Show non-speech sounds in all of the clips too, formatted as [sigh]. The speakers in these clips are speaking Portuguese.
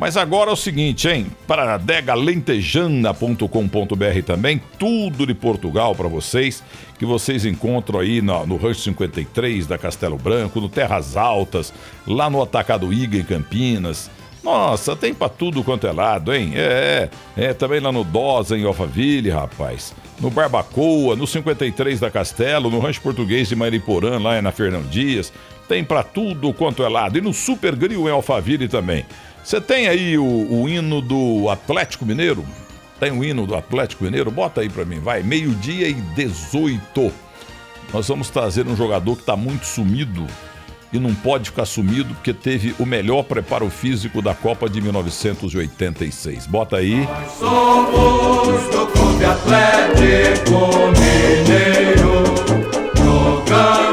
Mas agora é o seguinte, hein? Para adegalentejana.com.br também, tudo de Portugal para vocês, que vocês encontram aí no, no Rancho 53 da Castelo Branco, no Terras Altas, lá no Atacado Iga em Campinas. Nossa, tem pra tudo quanto é lado, hein? É, é, é também lá no Dosa, em Alphaville, rapaz. No Barbacoa, no 53 da Castelo, no Rancho Português de Mariporã, lá na Fernão Dias. Tem pra tudo quanto é lado. E no Super Grill em Alphaville também. Você tem aí o, o, hino do Atlético Mineiro? Tem o hino do Atlético Mineiro? Bota aí pra mim, vai. Meio-dia e 18. Nós vamos trazer um jogador que tá muito sumido e não pode ficar sumido porque teve o melhor preparo físico da Copa de 1986. Bota aí. Nós somos do Clube Atlético Mineiro, raça.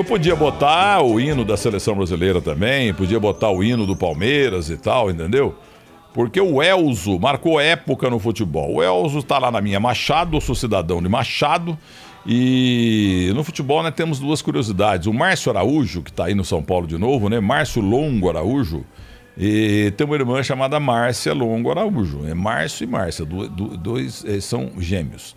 Eu podia botar o hino da seleção brasileira também, podia botar o hino do Palmeiras e tal, entendeu? Porque o Elzo marcou época no futebol. O Elzo está lá na minha Machado, eu sou cidadão de Machado e no futebol, né, temos duas curiosidades. O Márcio Araújo, que está aí no São Paulo de novo, né? Márcio Longo Araújo. E tem uma irmã chamada Márcia Longo Araújo. É Márcio e Márcia, do, do, dois é, são gêmeos.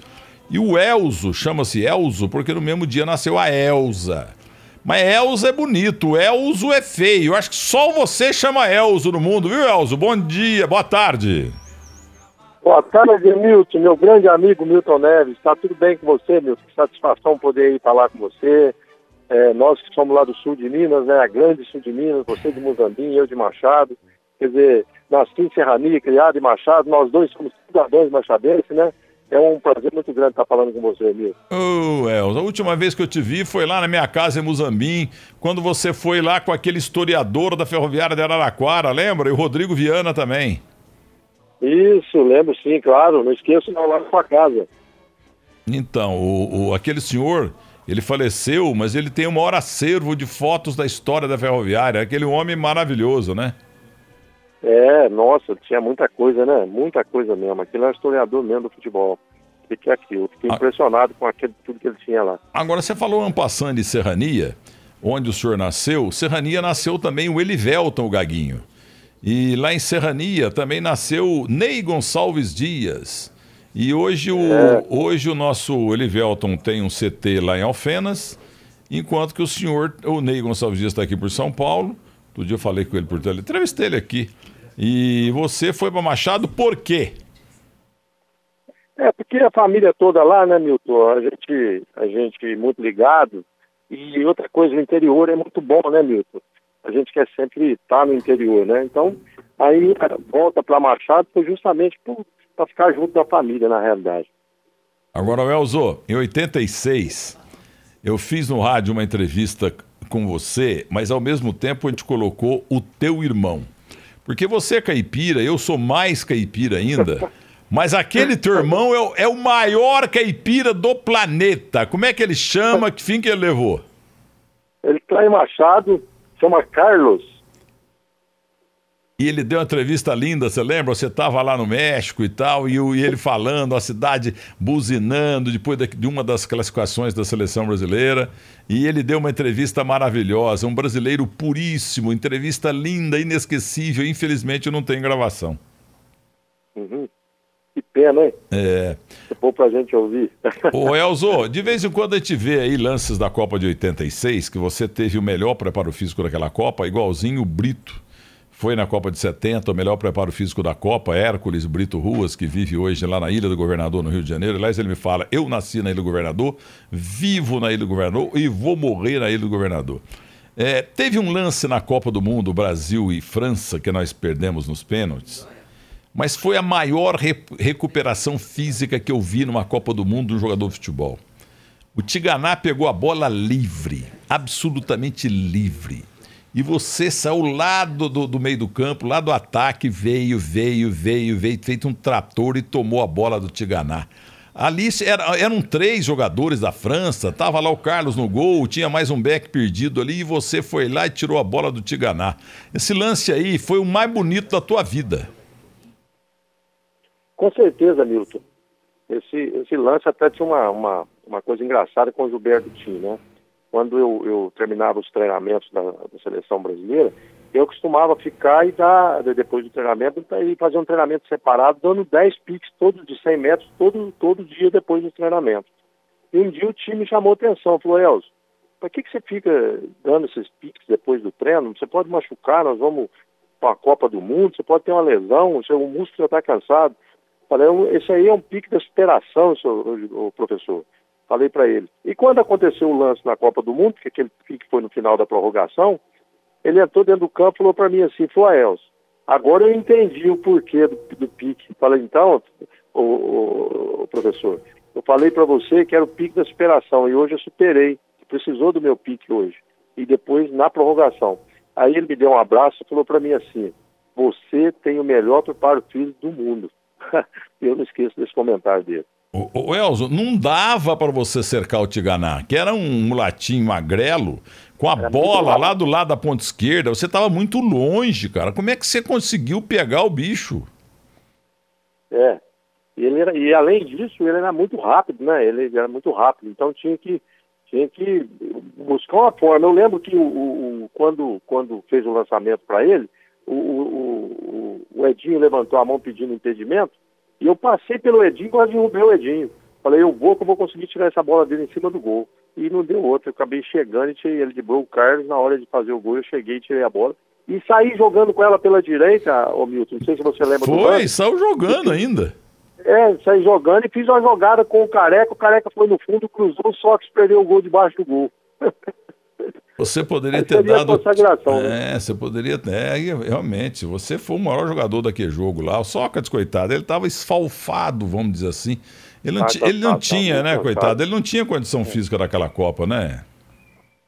E o Elzo chama-se Elzo porque no mesmo dia nasceu a Elza. Mas Elzo é bonito, Elzo é feio. Acho que só você chama Elzo no mundo, viu, Elzo? Bom dia, boa tarde. Boa tarde, Milton, meu grande amigo Milton Neves. Está tudo bem com você, Milton? Que satisfação poder ir falar com você. É, nós que somos lá do sul de Minas, né? A grande sul de Minas, você de Muzambinho, eu de Machado. Quer dizer, nasci em Serrania, criado em Machado, nós dois somos cidadãos machadenses, né? É um prazer muito grande estar falando com você, Milton. Ô, oh, Elza, a última vez que eu te vi foi lá na minha casa em Muzambim, quando você foi lá com aquele historiador da Ferroviária de Araraquara, lembra? E o Rodrigo Viana também. Isso, lembro sim, claro. Não esqueço não, lá na sua casa. Então, o, o, aquele senhor, ele faleceu, mas ele tem o maior acervo de fotos da história da ferroviária. Aquele homem maravilhoso, né? É, nossa, tinha muita coisa, né? Muita coisa mesmo. Aquele é um historiador mesmo do futebol. O que é aquilo? Fiquei ah. impressionado com aquele, tudo que ele tinha lá. Agora, você falou um passando de Serrania, onde o senhor nasceu. Serrania nasceu também o Elivelton, o Gaguinho. E lá em Serrania também nasceu Ney Gonçalves Dias. E hoje o, é. hoje o nosso Elivelton tem um CT lá em Alfenas, enquanto que o senhor, o Ney Gonçalves Dias está aqui por São Paulo. Todo dia eu falei com ele por telefone, entrevistei ele aqui. E você foi para Machado por quê? É, porque a família toda lá, né, Milton? A gente, a gente muito ligado. E outra coisa, o interior é muito bom, né, Milton? a gente quer sempre estar no interior, né? Então, aí volta para Machado foi justamente para ficar junto da família, na realidade. Agora, Elzo, em 86, eu fiz no rádio uma entrevista com você, mas ao mesmo tempo a gente colocou o teu irmão. Porque você é caipira, eu sou mais caipira ainda. Mas aquele teu irmão é o, é o maior caipira do planeta. Como é que ele chama? Que fim que ele levou? Ele está em Machado, chama Carlos. E ele deu uma entrevista linda, você lembra? Você estava lá no México e tal, e, e, ele falando, a cidade buzinando depois de, de, uma das classificações da seleção brasileira. E ele deu uma entrevista maravilhosa, um brasileiro puríssimo, entrevista linda, inesquecível. Infelizmente não tem gravação. Uhum. Que pena, hein? É. É bom pra gente ouvir. Ô, Elzo, de vez em quando a gente vê aí lances da Copa de 86, que você teve o melhor preparo físico daquela Copa, igualzinho o Brito. Foi na Copa de 70, o melhor preparo físico da Copa, Hércules Brito Ruas, que vive hoje lá na Ilha do Governador, no Rio de Janeiro. Aliás, ele me fala: eu nasci na Ilha do Governador, vivo na Ilha do Governador e vou morrer na Ilha do Governador. É, teve um lance na Copa do Mundo, Brasil e França, que nós perdemos nos pênaltis mas foi a maior re recuperação física que eu vi numa Copa do Mundo de um jogador de futebol. O Tiganá pegou a bola livre, absolutamente livre. E você saiu lá do, do, do, meio do campo, lá do ataque, veio, veio, veio, veio, feito um trator e tomou a bola do Tiganá. Ali era, eram três jogadores da França, tava lá o Carlos no gol, tinha mais um back perdido ali e você foi lá e tirou a bola do Tiganá. Esse lance aí foi o mais bonito da tua vida. Com certeza, Milton. Esse, esse lance até tinha uma, uma, uma coisa engraçada com o Gilberto Tim, né? Quando eu, eu terminava os treinamentos da, da, seleção brasileira, eu costumava ficar e dar, depois do treinamento, e fazer um treinamento separado, dando 10 piques todos de 100 metros, todo, todo dia depois do treinamento. E um dia o time chamou atenção, falou, Elzo, para que, que você fica dando esses piques depois do treino? Você pode machucar, nós vamos para a Copa do Mundo, você pode ter uma lesão, o seu músculo já está cansado. Falei, esse aí é um pique da superação, o professor. Falei para ele. E quando aconteceu o lance na Copa do Mundo, que aquele pique foi no final da prorrogação, ele entrou dentro do campo e falou para mim assim, falou, Elcio, agora eu entendi o porquê do, do pique. Falei, então, o, o, o professor, eu falei para você que era o pique da superação e hoje eu superei. Precisou do meu pique hoje. E depois, na prorrogação. Aí ele me deu um abraço e falou para mim assim, você tem o melhor preparo físico do mundo. [laughs] eu não esqueço desse comentário dele. O, o Elzo, não dava para você cercar o Tiganá, que era um mulatinho magrelo, com a era bola lá do lado da ponta esquerda. Você estava muito longe, cara. Como é que você conseguiu pegar o bicho? É. E, ele era, e além disso, ele era muito rápido, né? Ele era muito rápido. Então tinha que, tinha que buscar uma forma. Eu lembro que o, o quando, quando fez o lançamento para ele, o, o, o Edinho levantou a mão pedindo impedimento. E eu passei pelo Edinho quase derrubei o Edinho. Falei, eu vou que eu vou conseguir tirar essa bola dele em cima do gol. E não deu outra. Eu acabei chegando e tirei ele de. O Carlos, na hora de fazer o gol, eu cheguei e tirei a bola. E saí jogando com ela pela direita, ô Milton. Não sei se você lembra Foi, saiu jogando ainda. É, saí jogando e fiz uma jogada com o Careca. O Careca foi no fundo, cruzou, só que perdeu o gol debaixo do gol. [laughs] Você poderia ter dado. Né? É, você poderia ter. É, realmente, você foi o maior jogador daquele jogo lá. O Sócrates, coitado, ele estava esfalfado, vamos dizer assim. Ele não, ah, tá, ele não tá, tinha, tá, né, coitado? Ele não tinha condição é. física daquela Copa, né?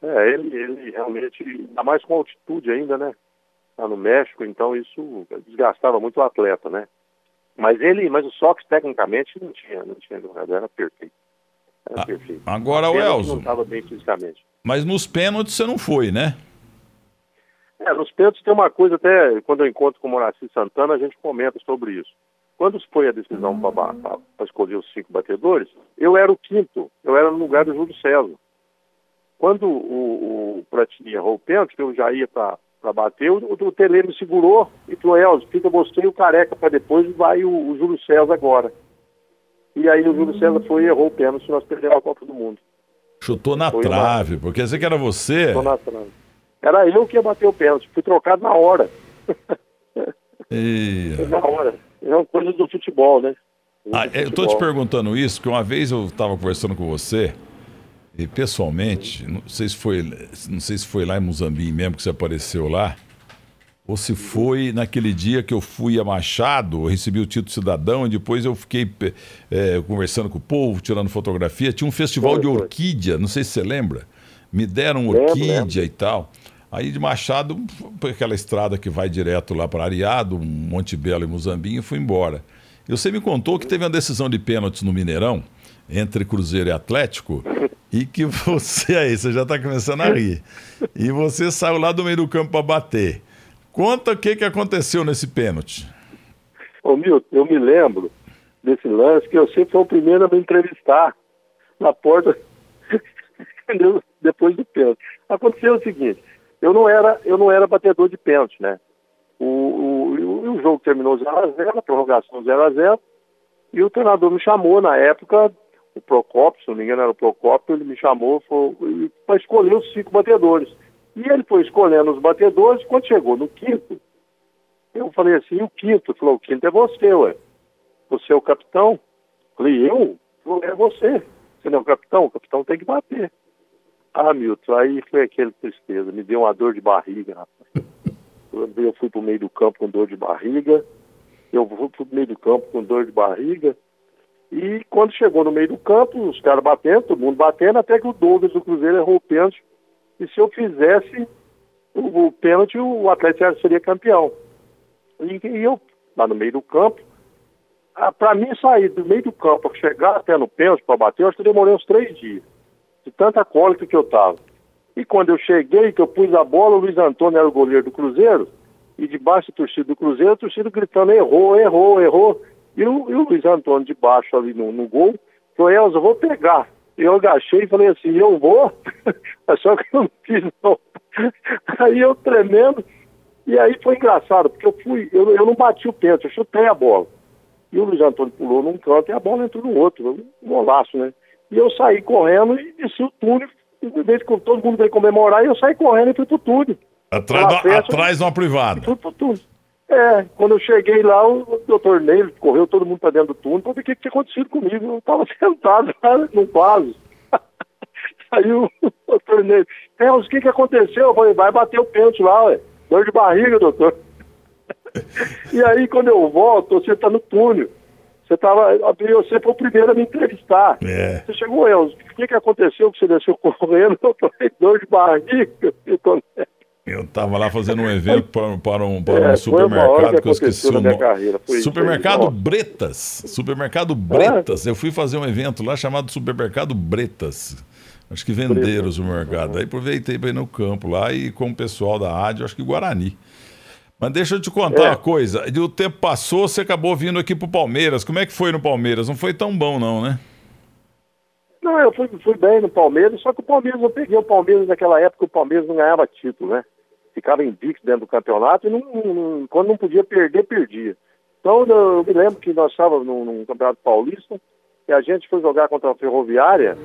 É, ele, ele realmente, ainda mais com altitude ainda, né? Tá no México, então isso desgastava muito o atleta, né? Mas ele, mas o Sócrates tecnicamente não tinha, não tinha jogado, era perfeito. Era ah, perfeito. Agora o Elzo. Não estava bem fisicamente. Mas nos pênaltis você não foi, né? É, nos pênaltis tem uma coisa, até quando eu encontro com o Moraci Santana, a gente comenta sobre isso. Quando foi a decisão para escolher os cinco batedores, eu era o quinto, eu era no lugar do Júlio César. Quando o, o Pratini errou o pênalti, eu já ia para bater, o, o Tele me segurou e falou, Elzo, fica você e o Careca para depois, vai o, o Júlio César agora. E aí o Júlio César foi e errou o pênalti, nós perdemos a Copa do Mundo. Chutou na Foi trave, uma... porque esse que era você. Chutou na trave. Era eu que ia bater o pênalti, fui trocado na hora. [laughs] E... na hora. É uma coisa do futebol, né? Ah, eu estou te perguntando isso, porque uma vez eu estava conversando com você, e pessoalmente, não sei se foi, não sei se foi lá em Muzambique mesmo que você apareceu lá, ou se foi naquele dia que eu fui a Machado, recebi o título cidadão e depois eu fiquei é, conversando com o povo, tirando fotografia. Tinha um festival foi, de orquídea, não sei se você lembra. Me deram orquídea lembro. e tal. Aí de Machado, por aquela estrada que vai direto lá para Ariado, Monte Belo e Muzambinho, e fui embora. E você me contou que teve uma decisão de pênaltis no Mineirão, entre Cruzeiro e Atlético, e que [laughs] você aí, você já está começando a rir. E você saiu lá do meio do campo para bater. Conta o que, que aconteceu nesse pênalti. Ô Milton, eu me lembro desse lance que eu sempre fui o primeiro a me entrevistar na porta [laughs] depois do pênalti. Aconteceu o seguinte, eu não era, eu não era batedor de pênalti, né? O, o, o jogo terminou 0x0, a, prorrogação 0x0, e o treinador me chamou na época, o Procopio, se não me engano era o Procopio, ele me chamou para escolher os cinco batedores. E ele foi escolhendo os batedores, quando chegou no quinto, eu falei assim, o quinto? Ele falou, o quinto é você, ué. Você é o capitão? Eu falei, eu? Falou, é você. Você não é o capitão? O capitão tem que bater. Ah, Milton, aí foi aquela tristeza, me deu uma dor de barriga, rapaz. Eu fui pro meio do campo com dor de barriga, eu fui pro meio do campo com dor de barriga, e quando chegou no meio do campo, os caras batendo, todo mundo batendo, até que o Douglas do Cruzeiro errou o pênalti e se eu fizesse o, o pênalti, o Atlético seria campeão. E, e, eu, lá no meio do campo, para mim sair do meio do campo, chegar até no pênalti para bater, eu acho que demorei uns três dias, de tanta cólica que eu tava. E quando eu cheguei, que eu pus a bola, o Luiz Antônio era o goleiro do Cruzeiro, e debaixo da torcida do Cruzeiro, a torcida gritando, errou, errou, errou. E o, e o Luiz Antônio debaixo ali no, no gol, falou, Elza, eu vou pegar eu agachei e falei assim, eu vou, [laughs] só que eu não fiz não. Aí eu tremendo, E aí foi engraçado, porque eu fui, eu, eu não bati o pênalti, eu chutei a bola. E o Luiz Antônio pulou num canto e a bola entrou no outro, um golaço, né? E eu saí correndo e desci o túnel, e vez que todo mundo veio comemorar, e eu saí correndo e fui pro túnel. Atrás, festa, atrás de uma privada. Fui pro túnel. É, quando eu cheguei lá, o doutor Ney correu todo mundo para dentro do túnel para ver o que, tinha acontecido comigo. Eu estava [laughs] sentado lá no vaso. [laughs] Aí o doutor Ney, Carlos, o que, que aconteceu? Eu falei, vai bater o pênalti lá, ué. Dor de barriga, doutor. [laughs] e aí, quando eu volto, você está no túnel. Você tava, você foi o primeiro a me entrevistar. É. Você chegou, Elzo, o que, que aconteceu que você desceu correndo? Eu falei, dor de barriga. Eu estava lá fazendo um evento para, [laughs] para um, para é, um supermercado que, que eu esqueci o nome. Supermercado foi, Bretas. Supermercado Bretas. É? Eu fui fazer um evento lá chamado Supermercado Bretas. Acho que venderam o supermercado. Uhum. Aí aproveitei para ir no campo lá e com o pessoal da rádio, acho que Guarani. Mas deixa eu te contar é. uma coisa. O tempo passou, você acabou vindo aqui pro Palmeiras. Como é que foi no Palmeiras? Não foi tão bom, não, né? Não, eu fui, fui bem no Palmeiras, só que o Palmeiras, eu peguei o Palmeiras naquela época, o Palmeiras não ganhava título, né? Ficava invicto dentro do campeonato e não, não, quando não podia perder, perdia. Então eu me lembro que nós estávamos num, num campeonato paulista e a gente foi jogar contra a Ferroviária.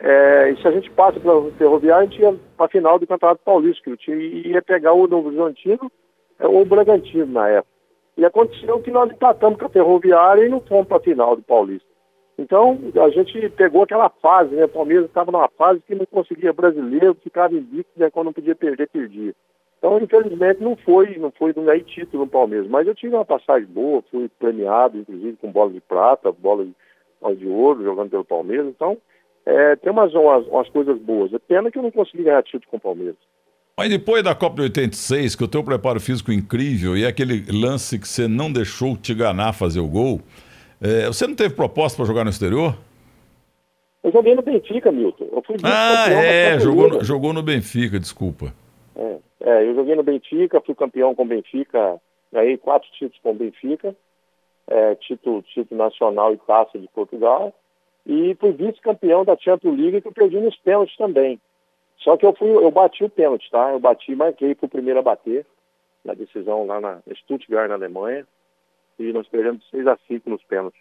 É, e se a gente passa pela Ferroviária, a gente ia para a final do Campeonato Paulista, que o time ia pegar o Novo Horizontino é, ou o Bragantino na época. E aconteceu que nós empatamos com a Ferroviária e não fomos para a final do Paulista. Então, a gente pegou aquela fase, né? O Palmeiras estava numa fase que não conseguia brasileiro, ficava invicto, né? Quando não podia perder, perdia. Então, infelizmente, não foi, não foi, não ganhei título no Palmeiras. Mas eu tive uma passagem boa, fui premiado, inclusive, com bola de prata, bola de, bola de ouro, jogando pelo Palmeiras. Então, é, tem umas, umas, umas coisas boas. É pena que eu não consegui ganhar título com o Palmeiras. Mas depois da Copa de 86, que o teu preparo físico incrível e aquele lance que você não deixou te ganhar fazer o gol, é, você não teve proposta para jogar no exterior? Eu joguei no Benfica, Milton. Eu fui ah, é, jogou no, jogou no Benfica, desculpa. É, é, eu joguei no Benfica, fui campeão com o Benfica, ganhei quatro títulos com o Benfica, é, título, título nacional e taça de Portugal, e fui vice-campeão da Champions League que eu perdi nos pênaltis também. Só que eu fui, eu bati o pênalti, tá? Eu bati, marquei, fui o primeiro a bater na decisão lá na Stuttgart, na Alemanha, e nós perdemos 6 a 5 nos pênaltis.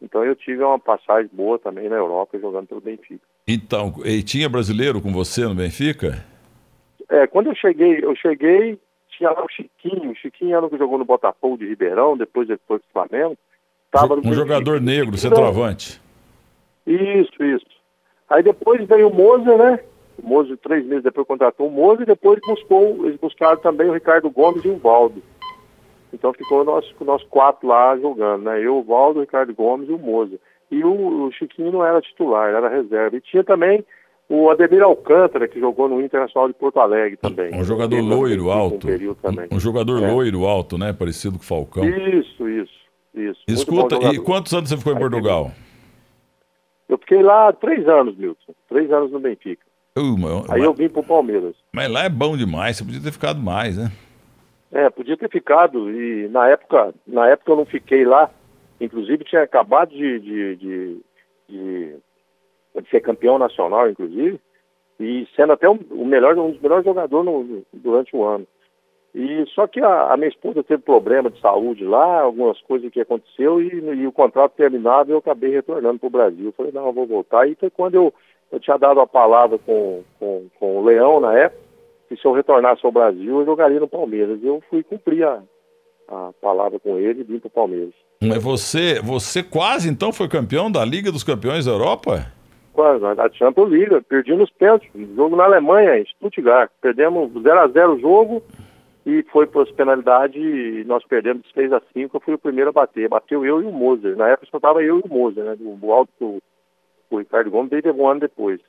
Então eu tive uma passagem boa também na Europa jogando pelo Benfica. Então, e tinha brasileiro com você no Benfica? É, quando eu cheguei, eu cheguei, tinha lá o Chiquinho, o Chiquinho era o que jogou no Botafogo de Ribeirão, depois depois do Flamengo. Tava um jogador negro, centroavante. Isso, isso. Aí depois veio o Moza, né? O Moza, três meses depois, contratou o Moza e depois buscou, eles buscaram também o Ricardo Gomes e o Valdo. Então ficou nós, nós quatro lá jogando, né? Eu, o Valdo, o Ricardo Gomes e o Moza. E o, o Chiquinho não era titular, era reserva. E tinha também o Ademir Alcântara, que jogou no Internacional de Porto Alegre também. Um jogador loiro alto. Um, um jogador é. loiro alto, né? Parecido com o Falcão. Isso, isso, isso. Escuta, e quantos anos você ficou em Portugal? Eu fiquei lá três anos, Milton. Três anos no Benfica. Uh, Aí eu vim pro Palmeiras. Mas lá é bom demais, você podia ter ficado mais, né? É, podia ter ficado. E na época, na época eu não fiquei lá. Inclusive tinha acabado de, de, de, de, de ser campeão nacional, inclusive, e sendo até o melhor, um dos melhores jogadores no, durante o ano. E só que a, a, minha esposa teve problema de saúde lá, algumas coisas que aconteceu e, e o contrato terminado eu acabei retornando para o Brasil. Eu falei, não, eu vou voltar. E foi quando eu, eu tinha dado a palavra com, com, com o Leão na época, que se eu retornasse ao Brasil eu jogaria no Palmeiras. Eu fui cumprir a, a palavra com ele e vim para o Palmeiras. Mas você, você quase então foi campeão da Liga dos Campeões da Europa? Quase, a Champions League, perdi nos pênaltis, jogo na Alemanha, em Stuttgart, perdemos 0 a 0 o jogo, e foi para as penalidades e nós perdemos 6 a 5 eu fui o primeiro a bater. Bateu eu e o Moser. Na época só estava eu e o Moser, né? O alto o Ricardo Gomes veio um ano depois.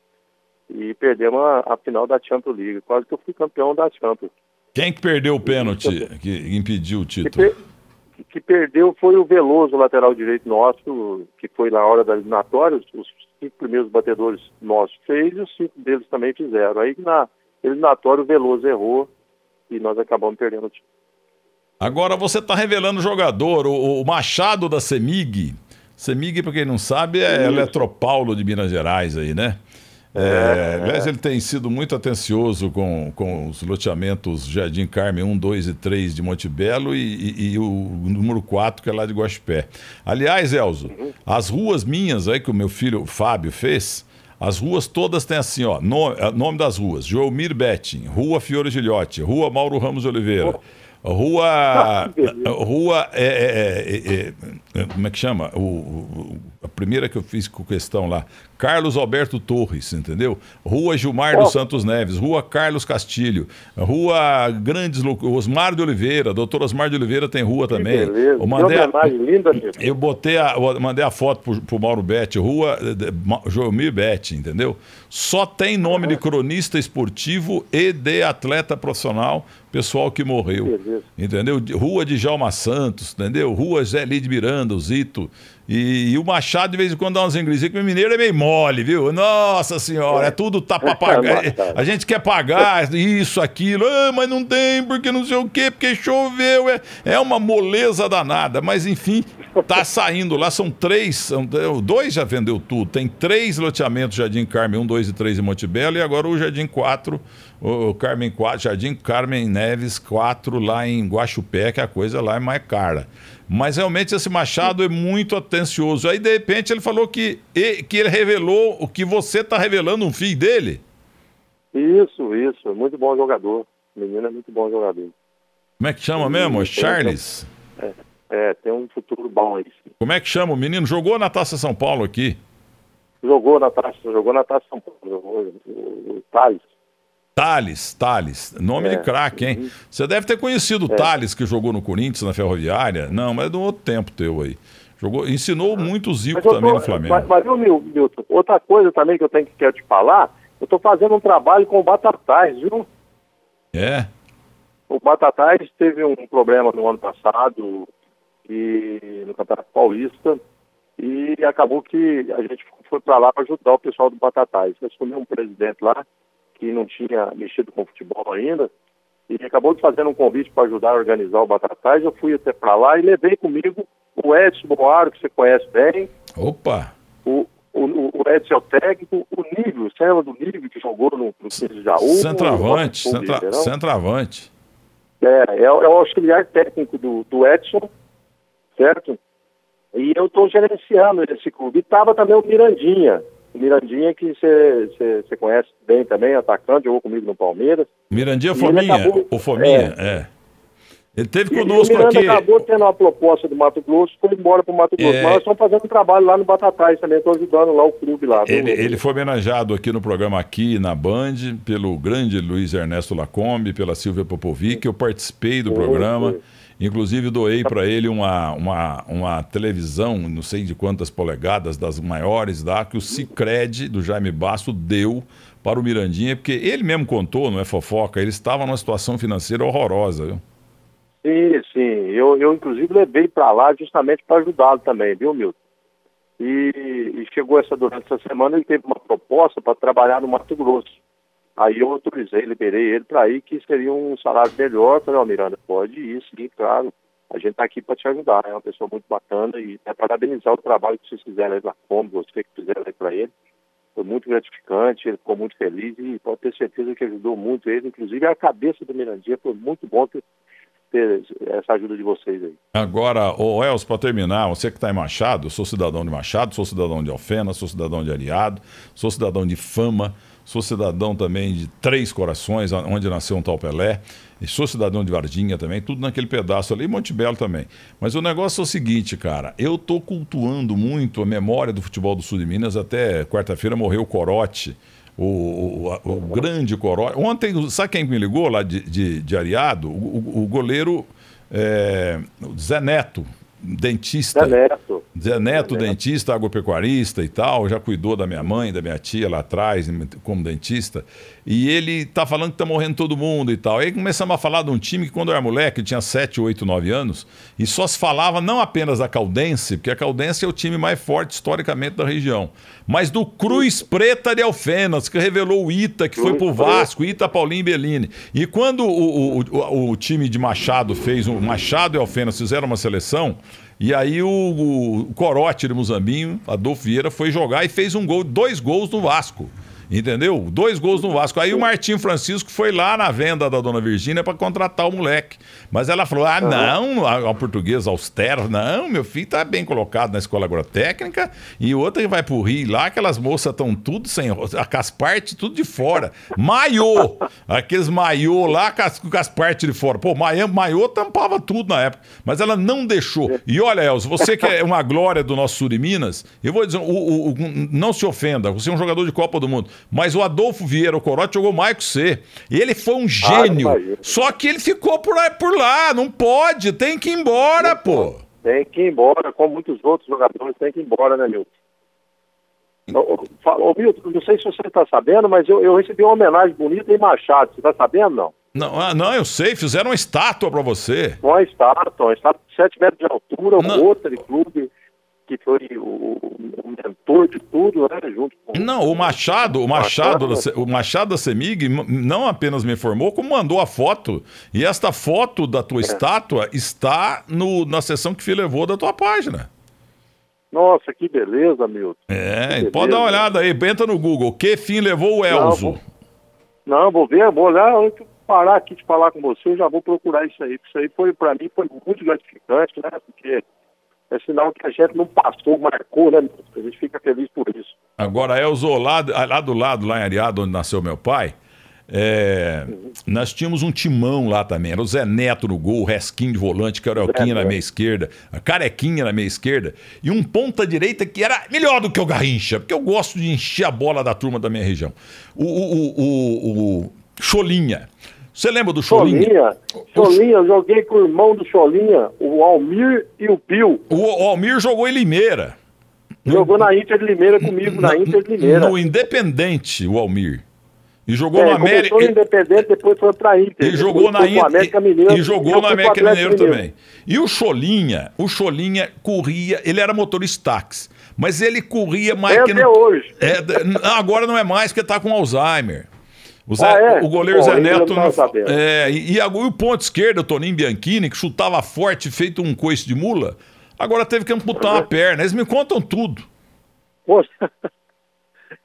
E perdemos a, a, final da Champions League. Quase que eu fui campeão da Champions. Quem que perdeu o pênalti que impediu o título? Que, per, que perdeu foi o Veloso, lateral direito nosso, que foi na hora da eliminatória. Os cinco primeiros batedores nossos fez e os cinco deles também fizeram. Aí na eliminatória o Veloso errou e nós acabamos perdendo o time. Agora você está revelando o jogador, o, o, Machado da Semig. Semig, para quem não sabe, é Isso. Eletropaulo de Minas Gerais aí, né? É, aliás, ele tem sido muito atencioso com, com os loteamentos Jardim Carmen 1, 2 e 3 de Montebello e, e, e o número 4, que é lá de Guaxupé. Aliás, Elzo, uhum. as ruas minhas aí que o meu filho Fábio fez, as ruas todas têm assim, ó, nome, nome das ruas: Joelmir Betting, Rua Fiore Gilhote, Rua Mauro Ramos Oliveira. Oh. Rua. Rua. É, é, é, é, como é que chama? O, o, a primeira que eu fiz com questão lá. Carlos Alberto Torres, entendeu? Rua Gilmar oh. dos Santos Neves, Rua Carlos Castilho, Rua Grandes Osmar de Oliveira, doutor Osmar de Oliveira tem rua também. Beleza. Eu mandei a, linda, eu botei a, mandei a foto pro, pro Mauro Betti, Rua Joelmir Betti, entendeu? Só tem nome de cronista esportivo e de atleta profissional, pessoal que morreu. Entendeu? Rua de Jalma Santos, entendeu? Rua Zé Lide Miranda, o Zito. E, e, o Machado, de vez em quando, dá umas inglesinhas, que o mineiro é meio mole, viu? Nossa senhora, é, é tudo tá pra [laughs] pagar. a gente quer pagar isso, aquilo, ah, mas não tem, porque não sei o quê, porque choveu. É, é uma moleza danada. Mas, enfim, tá [laughs] saindo lá, são três, são, dois já vendeu tudo. Tem três loteamentos Jardim Carmen, um, dois e três em Montebello, e agora o Jardim 4, o Carmen 4, Jardim Carmen Neves 4 lá em Guaxupé, que a coisa lá é mais cara. Mas realmente esse Machado é muito atencioso. Aí, de repente, ele falou que, que ele revelou o que você está revelando, um filho dele. Isso, isso. Muito bom jogador. O menino é muito bom jogador. Como é que chama mesmo? Charles? É, é, tem um futuro bom aí. Como é que chama o menino? Jogou na Taça São Paulo aqui? Jogou na Taça, jogou na Taça São Paulo. Jogou, o, o Thales. Thales, Thales, nome é, de craque, hein? Você deve ter conhecido o é. Thales, que jogou no Corinthians, na Ferroviária. Não, mas é do outro tempo teu aí. Jogou, ensinou muito o Zico também tô, no Flamengo. Mas, mas viu, Milton, outra coisa também que eu tenho que quero te falar, eu estou fazendo um trabalho com o Batatais, viu? É? O Batatais teve um problema no ano passado e no Campeonato Paulista e acabou que a gente foi para lá para ajudar o pessoal do Batatais. Eu assumi um presidente lá que não tinha mexido com futebol ainda, e acabou de fazer um convite para ajudar a organizar o Batatais. Eu fui até para lá e levei comigo o Edson Boaro, que você conhece bem. Opa! O, o, o Edson é o técnico, o Nível, você lembra do Nível que jogou no, no de Jaú? Centroavante, centra, centroavante. É, é, é, o auxiliar técnico do, do Edson, certo? E eu estou gerenciando esse clube. E estava também o Mirandinha, Mirandinha, que você conhece bem também, atacante, jogou comigo no Palmeiras. Mirandinha Fominha, acabou, o Fominha, é. é. Ele teve conosco e o aqui. acabou tendo uma proposta do Mato Grosso, foi embora para o Mato Grosso. É... Mas nós estamos fazendo um trabalho lá no Batatais também, estou ajudando lá o clube lá. Ele, ele, foi homenageado aqui no programa aqui na Band, pelo grande Luiz Ernesto Lacombe, pela Silvia Popovic. Eu participei do programa. Foi. Inclusive doei para ele uma, uma, uma televisão, não sei de quantas polegadas, das maiores da que o Cicred do Jaime Basso deu para o Mirandinha, porque ele mesmo contou, não é fofoca, ele estava numa situação financeira horrorosa. Viu? Sim, sim. Eu, eu inclusive levei para lá justamente para ajudá-lo também, viu, Milton? E, e, chegou essa durante essa semana, ele teve uma proposta para trabalhar no Mato Grosso. Aí eu autorizei, liberei ele para ir, que seria um salário melhor. Falei, ó, oh, Miranda, pode ir, sim, claro. A gente está aqui para te ajudar. É uma pessoa muito bacana e é parabenizar o trabalho que vocês fizeram aí na como você que fizeram aí para ele. Foi muito gratificante, ele ficou muito feliz e pode ter certeza que ajudou muito ele. Inclusive, a cabeça do Mirandinha foi muito bom ter, ter essa ajuda de vocês aí. Agora, o Elcio, para terminar, você que está em Machado, sou cidadão de Machado, sou cidadão de Alfena, sou cidadão de Ariado, sou cidadão de Fama sou cidadão também de Três Corações, onde nasceu um tal Pelé, e sou cidadão de Vardinha também, tudo naquele pedaço ali, Monte Belo também. Mas o negócio é o seguinte, cara, eu estou cultuando muito a memória do futebol do sul de Minas, até quarta-feira morreu o Corote, o, o, o, grande Corote. Ontem, sabe quem me ligou lá de, de, de Ariado? O, o goleiro é, Zé Neto, dentista. Zé Neto. Zé Neto, dentista, agropecuarista e tal, já cuidou da minha mãe, da minha tia lá atrás, como dentista. E ele tá falando que tá morrendo todo mundo e tal. Aí começamos a falar de um time que, quando eu era moleque, tinha 7, 8, 9 anos, e só se falava não apenas da Caldense, porque a Caldense é o time mais forte historicamente da região, mas do Cruz Preta de Alfenas, que revelou o Ita, que foi pro Vasco, Ita, Paulinho e Bellini. E quando o, o, o, o time de Machado fez, o Machado e Alfenas fizeram uma seleção, e aí o, o Corote de Muzambinho, Adolfo Vieira, foi jogar e fez um gol, dois gols no Vasco. Entendeu? Dois gols no Vasco. Aí o Martim Francisco foi lá na venda da dona Virgínia para contratar o moleque. Mas ela falou: ah, não, a, a portuguesa austera, não, meu filho tá bem colocado na escola agrotécnica. E outra que vai pro Rio lá, aquelas moças estão tudo sem. Com as partes tudo de fora. Maiô! Aqueles maiô lá com as, com as partes de fora. Pô, maiô tampava tudo na época. Mas ela não deixou. E olha, Elcio, você que é uma glória do nosso sul de Minas, eu vou dizer, o, o, o, não se ofenda, você é um jogador de Copa do Mundo. Mas o Adolfo Vieira, o Corote, jogou que você. Ele foi um gênio. Ah, só que ele ficou por, por lá. Não pode, tem que ir embora, pô. Tem que ir embora, como muitos outros jogadores tem que ir embora, né, Milton? Ô, Milton, não sei se você está sabendo, mas eu, eu, recebi uma homenagem bonita em Machado. Você está sabendo, não? Não, ah, não, eu sei. Fizeram uma estátua para você. Uma estátua, uma estátua de 7 metros de altura, um outro clube que foi o, o, mentor de tudo, né, junto com... Não, o Machado, o Machado, Machado, o Machado da Semig não apenas me informou, como mandou a foto. E esta foto da tua é. estátua está no, na sessão que levou da tua página. Nossa, que beleza, Milton. É, beleza. pode dar uma olhada aí, entra no Google. Que fim levou o Elzo? Não, vou, não, vou ver, vou olhar, parar aqui de falar com você, eu já vou procurar isso aí. Isso aí foi, para mim, foi muito gratificante, né? Porque é sinal que a gente não passou, marcou, né? A gente fica feliz por isso. Agora, Elzo, lá, lá do lado, lá em Ariado, onde nasceu meu pai, é, uhum. nós tínhamos um timão lá também. Era o Zé Neto no gol, o Resquinho de volante, Carioquinha na minha esquerda, a Carequinha na minha esquerda, e um ponta direita que era melhor do que o Garrincha, porque eu gosto de encher a bola da turma da minha região. O, o, o, o Cholinha. Você lembra do Cholinha? Cholinha, Cholinha, eu joguei com o irmão do Cholinha, o Almir e o Pio. O, o Almir jogou em Limeira. Jogou na Inter de Limeira comigo, na, na Inter de Limeira. No Independente, o Almir. E jogou é, no América. Começou no Independente, depois foi pra Inter. E jogou na Inter. América Mineiro. E jogou no América Mineiro, Mineiro também. E o Cholinha, o Cholinha corria, ele era motorista táxi, mas ele corria mais é que. Até hoje. É, agora não é mais, porque tá com Alzheimer. O, Zé, ah, é? o goleiro Pô, Zé Neto. Não, é, e, e, o ponto esquerdo, o Toninho Bianchini, que chutava forte, feito um coice de mula, agora teve que amputar uma perna. Eles me contam tudo. Poxa.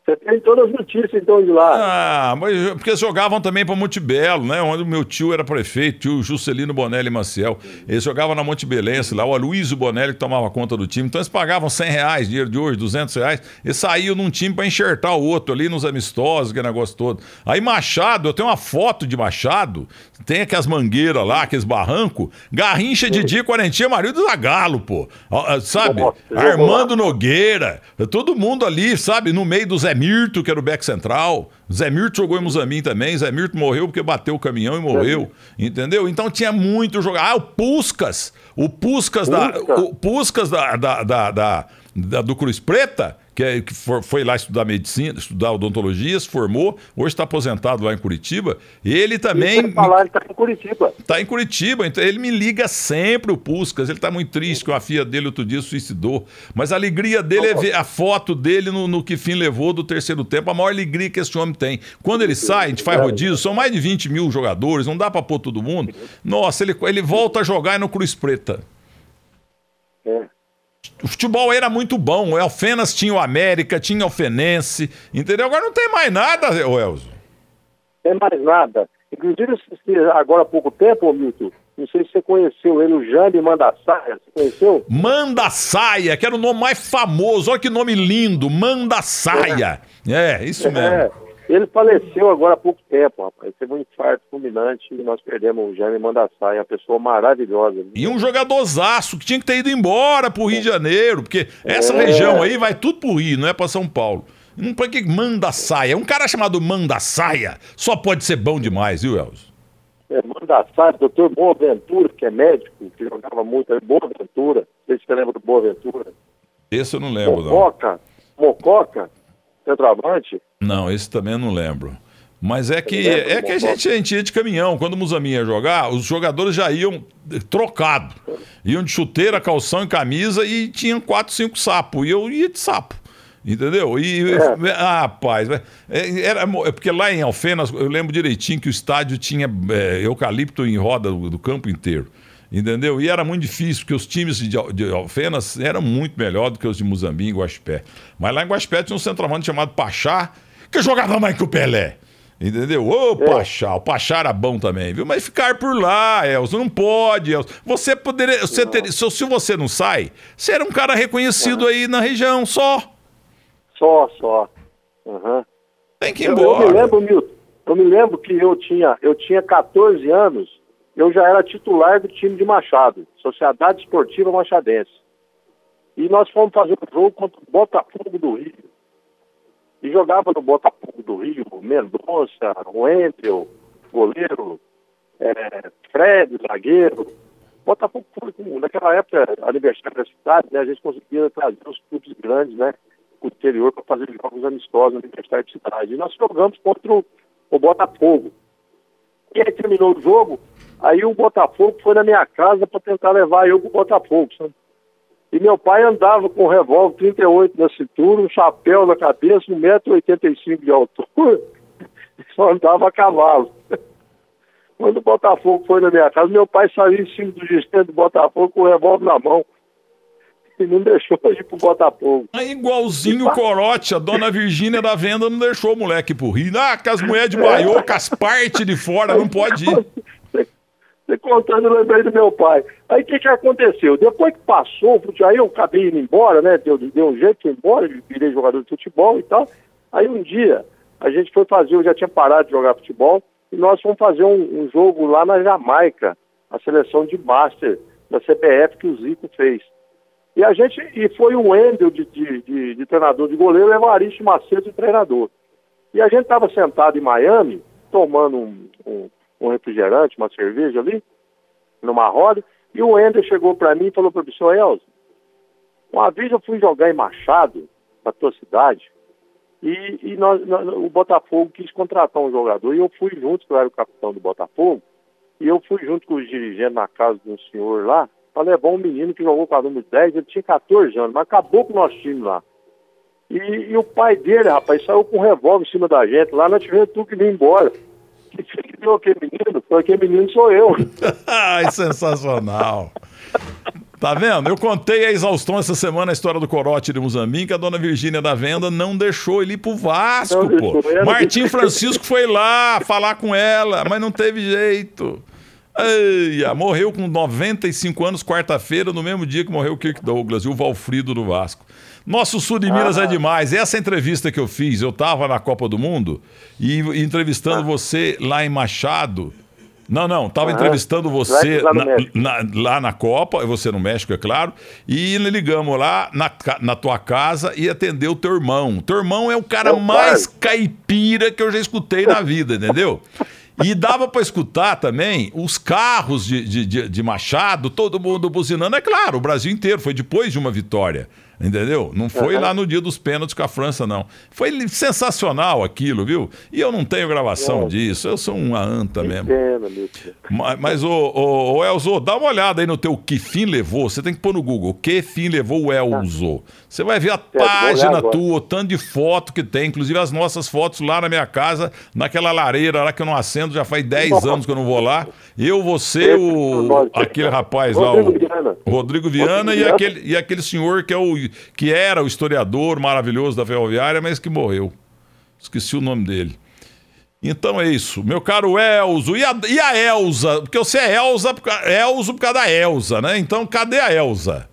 Você tem todas as notícias, então, de lá. Ah, mas porque jogavam também para Montebello, né? Onde o meu tio era prefeito, tio Juscelino Bonelli Maciel. Eles jogavam na Montebelense lá, o Aloysio Bonelli que tomava conta do time. Então eles pagavam 100 reais, dinheiro de hoje, 200 reais. E saíam num time para enxertar o outro ali nos amistosos, que negócio todo. Aí Machado, eu tenho uma foto de Machado, tem aquelas mangueiras lá, aqueles barrancos. Garrincha, Didi, Quarentinha, marido do Zagalo, pô. Sabe? Armando Nogueira. Todo mundo ali, sabe? No meio do Zé Mirto, que era o back central. Zé Mirto jogou em Muzambim também. Zé Mirto morreu porque bateu o caminhão e morreu. Entendeu? Então tinha muito jogador. Ah, o Puscas. O Puscas, da, o Puscas da, da, da, da, da do Cruz Preta que, é, foi lá estudar medicina, estudar odontologia, se formou, hoje está aposentado lá em Curitiba. Ele também. Falar, ele está em Curitiba. Está em Curitiba, então ele me liga sempre o Puscas. Ele está muito triste que a filha dele outro dia suicidou. Mas a alegria dele é ver a foto dele no, no que fim levou do terceiro tempo, a maior alegria que esse homem tem. Quando ele sai, a gente faz rodízio, são mais de 20 mil jogadores, não dá para pôr todo mundo. Nossa, ele, ele volta a jogar no Cruz Preta. É o futebol era muito bom. O Alfenas tinha o América, tinha o Fenense, entendeu? Agora não tem mais nada, Elzo. Tem mais nada. Inclusive, agora há pouco tempo, Milton, não sei se você conheceu ele, o Jane Mandaçaia. Você conheceu? Mandaçaia, que era o nome mais famoso. Olha que nome lindo, Mandaçaia. É, é isso mesmo. É. Ele faleceu agora há pouco tempo, rapaz. Teve um infarto fulminante e nós perdemos o Jaime Mandassai, uma pessoa maravilhosa. E um jogadorzaço que tinha que ter ido embora pro Rio de Janeiro, porque essa é. região aí vai tudo pro Rio, não é pra São Paulo. Não por que Mandaçaia? Um cara chamado Mandaçaia só pode ser bom demais, viu, Elzo? É, Mandaçaia, doutor Boaventura, que é médico, que jogava muito, é Boaventura. Não sei se você lembra do Boaventura. Esse eu não lembro, Mococa, não. Mococa, centroavante. Não, esse também eu não lembro. Mas é que, é que a gente, a gente ia de caminhão. Quando o Musamin ia jogar, os jogadores já iam trocados. Iam de chuteira, calção e camisa e tinham quatro, cinco sapos. E eu ia de sapo. Entendeu? E, é. ah, rapaz, é, era, é porque lá em Alfenas, eu lembro direitinho que o estádio tinha é, eucalipto em roda do, do campo inteiro. Entendeu? E era muito difícil, porque os times de, de Alfenas eram muito melhor do que os de Muzambinho e Guaxipé. Mas lá em Guaxipé tinha um centroavante chamado Pachá, que jogava mais que o Pelé. Entendeu? Ô, é. Pachá, o Pachá era bom também, viu? Mas ficar por lá, Elzo, não pode, Elzo. Você poderia. Você ter, se, se, você não sai, você era um cara reconhecido aí na região, só. Só, só. Uhum. Tem que ir embora. Eu, eu me lembro, Milton, eu me lembro que eu tinha, eu tinha 14 anos, eu já era titular do time de Machado, Sociedade Esportiva Machadense. E nós fomos fazer um jogo contra o Botafogo do Rio e jogava no Botafogo do Rio, Mendonça, Wendel, goleiro, é, Fred, zagueiro. Botafogo foi, naquela época, aniversário da cidade, né, a gente conseguia trazer os clubes grandes, né, do interior para fazer jogos amistosos no aniversário da cidade. E nós jogamos contra o, o Botafogo. E aí terminou o jogo, aí o Botafogo foi na minha casa para tentar levar eu pro Botafogo, sabe? E meu pai andava com um revólver 38 na cintura, um chapéu na cabeça, 1,85m de altura, [laughs] só andava a cavalo. [laughs] Quando o Botafogo foi na minha casa, meu pai saiu em cima do gestante do Botafogo com o revólver na mão. [laughs] E não deixou ir pro Botafogo. É igualzinho o Corote, a dona Virgínia da venda não deixou o moleque pro Rio. Ah, com as mulheres de baiô, com as partes de fora, não pode ir. Contando, eu lembrei do meu pai. Aí o que, que aconteceu? Depois que passou, aí eu acabei indo embora, né? Deu, deu um jeito ir embora, virei jogador de futebol e tal. Aí um dia a gente foi fazer, eu já tinha parado de jogar futebol, e nós fomos fazer um, um jogo lá na Jamaica, a seleção de Master da CBF que o Zico fez. E a gente, e foi o Wendel de, de, de, de treinador de goleiro e o Evaristo Macedo de treinador. E a gente estava sentado em Miami, tomando um, um um refrigerante, uma cerveja ali, numa roda, e o Ender chegou para mim e falou para o professor Elza, uma vez eu fui jogar em Machado, na tua cidade, e, e nós, nós, o Botafogo quis contratar um jogador, e eu fui junto, que eu era o capitão do Botafogo, e eu fui junto com os dirigentes na casa de um senhor lá, para levar um menino que jogou com a número 10, ele tinha 14 anos, mas acabou com o nosso time lá. E, e o pai dele, rapaz, saiu com um revólver em cima da gente, lá nós tivemos tudo que vir embora que criou aquele menino, foi aquele menino sou eu. [laughs] Ai, sensacional. Tá vendo? Eu contei a exaustão essa semana a história do corote de Muzambinho, que a dona Virgínia da Venda não deixou ele ir pro Vasco, não, pô. Martim Francisco foi lá falar com ela, mas não teve jeito. Eia, morreu com 95 anos, quarta-feira, no mesmo dia que morreu o Kirk Douglas e o Valfrido do Vasco. Nosso sul de Minas é ah. é demais. Essa entrevista que eu fiz, eu estava na Copa do Mundo e entrevistando ah. você lá em Machado. Não, não, estava ah. entrevistando você lá, na, na, lá na Copa, você no México, é claro, e ligamos lá na, na tua casa e atendeu o teu irmão. Teu irmão é o cara mais caipira que eu já escutei na vida, entendeu? E dava para escutar também os carros de, de, de, Machado, todo mundo buzinando. É claro, o Brasil inteiro, foi depois de uma vitória. Entendeu? Não foi uhum. lá no dia dos pênaltis com a França, não. Foi sensacional aquilo, viu? E eu não tenho gravação é. disso. Eu sou uma anta mesmo. Entendo, mas, mas, ô, ô, ô, Elzo, dá uma olhada aí no teu que fim levou. Você tem que pôr no Google. Que fim levou o Elzo? Você vai ver a é, página tua, o tanto de foto que tem. Inclusive as nossas fotos lá na minha casa, naquela lareira lá que eu não acendo, já faz 10 anos que eu não vou lá. Eu, você, o, aquele rapaz lá, o Rodrigo Viana e aquele, e aquele senhor que é o que era o historiador maravilhoso da Ferroviária, mas que morreu. Esqueci o nome dele. Então é isso. Meu caro Elzo. E a, e a Elza? Porque você é Elza, Elzo por causa da Elza, né? Então cadê a Elza?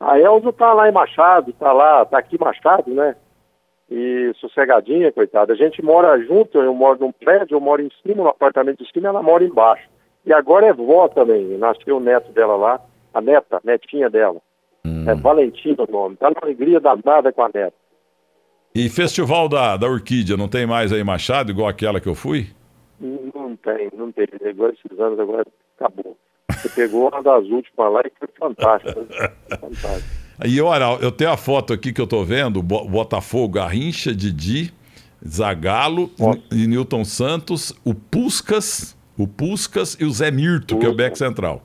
A Elza tá lá em Machado, tá lá, tá aqui Machado, né? E sossegadinha, coitada. A gente mora junto, eu moro num prédio, eu moro em cima, no apartamento de cima, ela mora embaixo. E agora é vó também, nasceu o neto dela lá, a neta, netinha dela. Hum. É Valentina o nome. Tá na alegria danada com a neta. E Festival da, da Orquídea, não tem mais aí Machado, igual aquela que eu fui? Não tem, não tem. Igual esses anos, agora acabou. Você pegou uma das últimas lá e foi fantástico. Fantástico. [laughs] E olha, eu tenho a foto aqui que eu tô vendo: Botafogo, Garrincha, Didi, Zagalo e Newton Santos, o Puscas, o Puscas e o Zé Mirto, Pusca. que é o back central.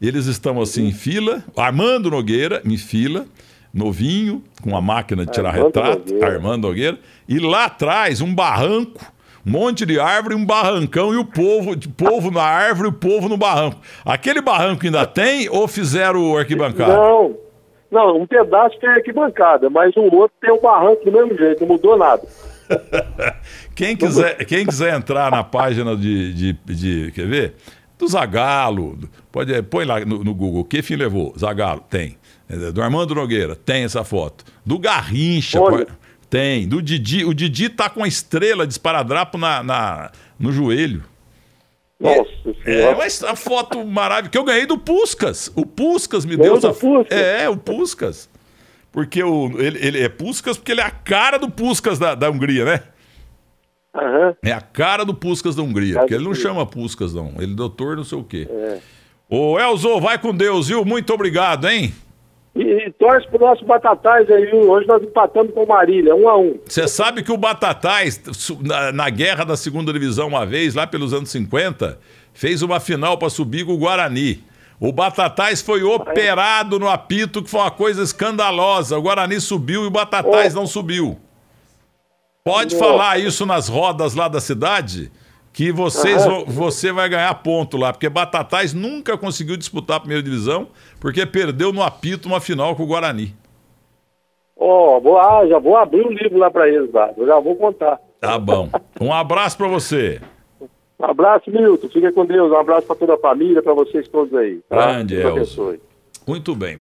Eles estão assim em fila, Armando Nogueira em fila, novinho, com a máquina de tirar Armando retrato, Nogueira. Armando Nogueira, e lá atrás um barranco, um monte de árvore, um barrancão e o povo, de povo na árvore e o povo no barranco. Aquele barranco ainda tem ou fizeram o arquibancada? Não, não, um pedaço tem arquibancada, mas o outro tem um barranco do mesmo jeito, não mudou nada. [laughs] quem, quiser, quem quiser entrar na página de, de, de quer ver? Do Zagalo, pode, põe lá no, no Google, que fim levou? Zagalo, tem. Do Armando Nogueira, tem essa foto. Do Garrincha, pode, tem. Do Didi, o Didi tá com a estrela de esparadrapo na, na, no joelho. Nossa é, é uma foto maravilhosa que eu ganhei do Puscas. O Puscas me deu essa foto. É, o Puscas. Porque o, ele, ele é Puscas porque ele é a cara do Puscas da, da Hungria, né? Uhum. É a cara do Puscas da Hungria. Porque ele não chama Puscas, não. Ele é doutor não sei o quê. É. Ô, Elzo, vai com Deus, viu? Muito obrigado, hein? E, e torce pro nosso Batatais aí, viu? Hoje nós empatamos com o Marília, um a um. Você sabe que o Batatais, na, na guerra da segunda divisão uma vez, lá pelos anos 50, fez uma final para subir com o Guarani. O Batatais foi operado no apito, que foi uma coisa escandalosa. O Guarani subiu e o Batatais oh. não subiu. Pode falar isso nas rodas lá da cidade, que vocês, uhum. você vai ganhar ponto lá, porque Batatais nunca conseguiu disputar a primeira divisão, porque perdeu no apito uma final com o Guarani. Ó, oh, ah, já vou abrir um livro lá para eles, lá. já vou contar. Tá bom. Um abraço para você. Um abraço, Milton. Fica com Deus. Um abraço para toda a família, para vocês todos aí. Tá? Grande, Elzo. Muito bem.